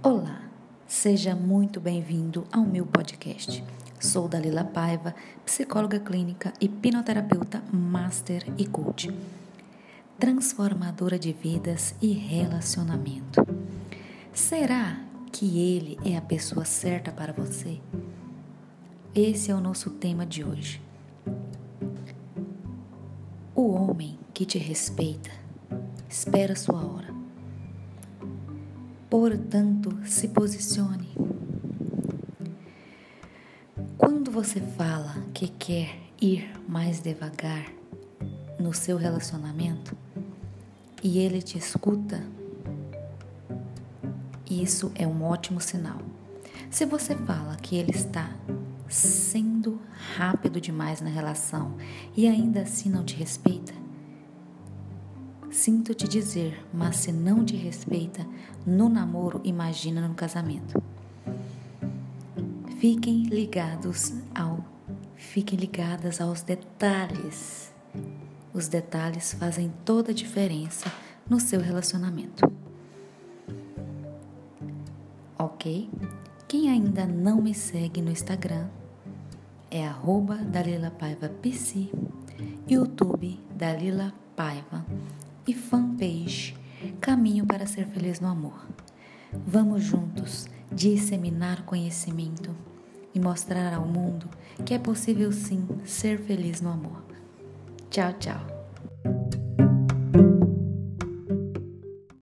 Olá, seja muito bem-vindo ao meu podcast. Sou Dalila Paiva, psicóloga clínica, hipnoterapeuta, master e coach. Transformadora de vidas e relacionamento. Será que ele é a pessoa certa para você? Esse é o nosso tema de hoje. O homem que te respeita espera sua hora Portanto, se posicione. Quando você fala que quer ir mais devagar no seu relacionamento e ele te escuta, isso é um ótimo sinal. Se você fala que ele está sendo rápido demais na relação e ainda assim não te respeita, Sinto te dizer, mas se não te respeita no namoro, imagina no casamento. Fiquem ligados ao fiquem ligadas aos detalhes. Os detalhes fazem toda a diferença no seu relacionamento. OK? Quem ainda não me segue no Instagram é arroba Dalila Paiva PC, YouTube Dalila Paiva e fanpage Caminho para Ser Feliz no Amor. Vamos juntos disseminar conhecimento e mostrar ao mundo que é possível sim ser feliz no amor. Tchau, tchau.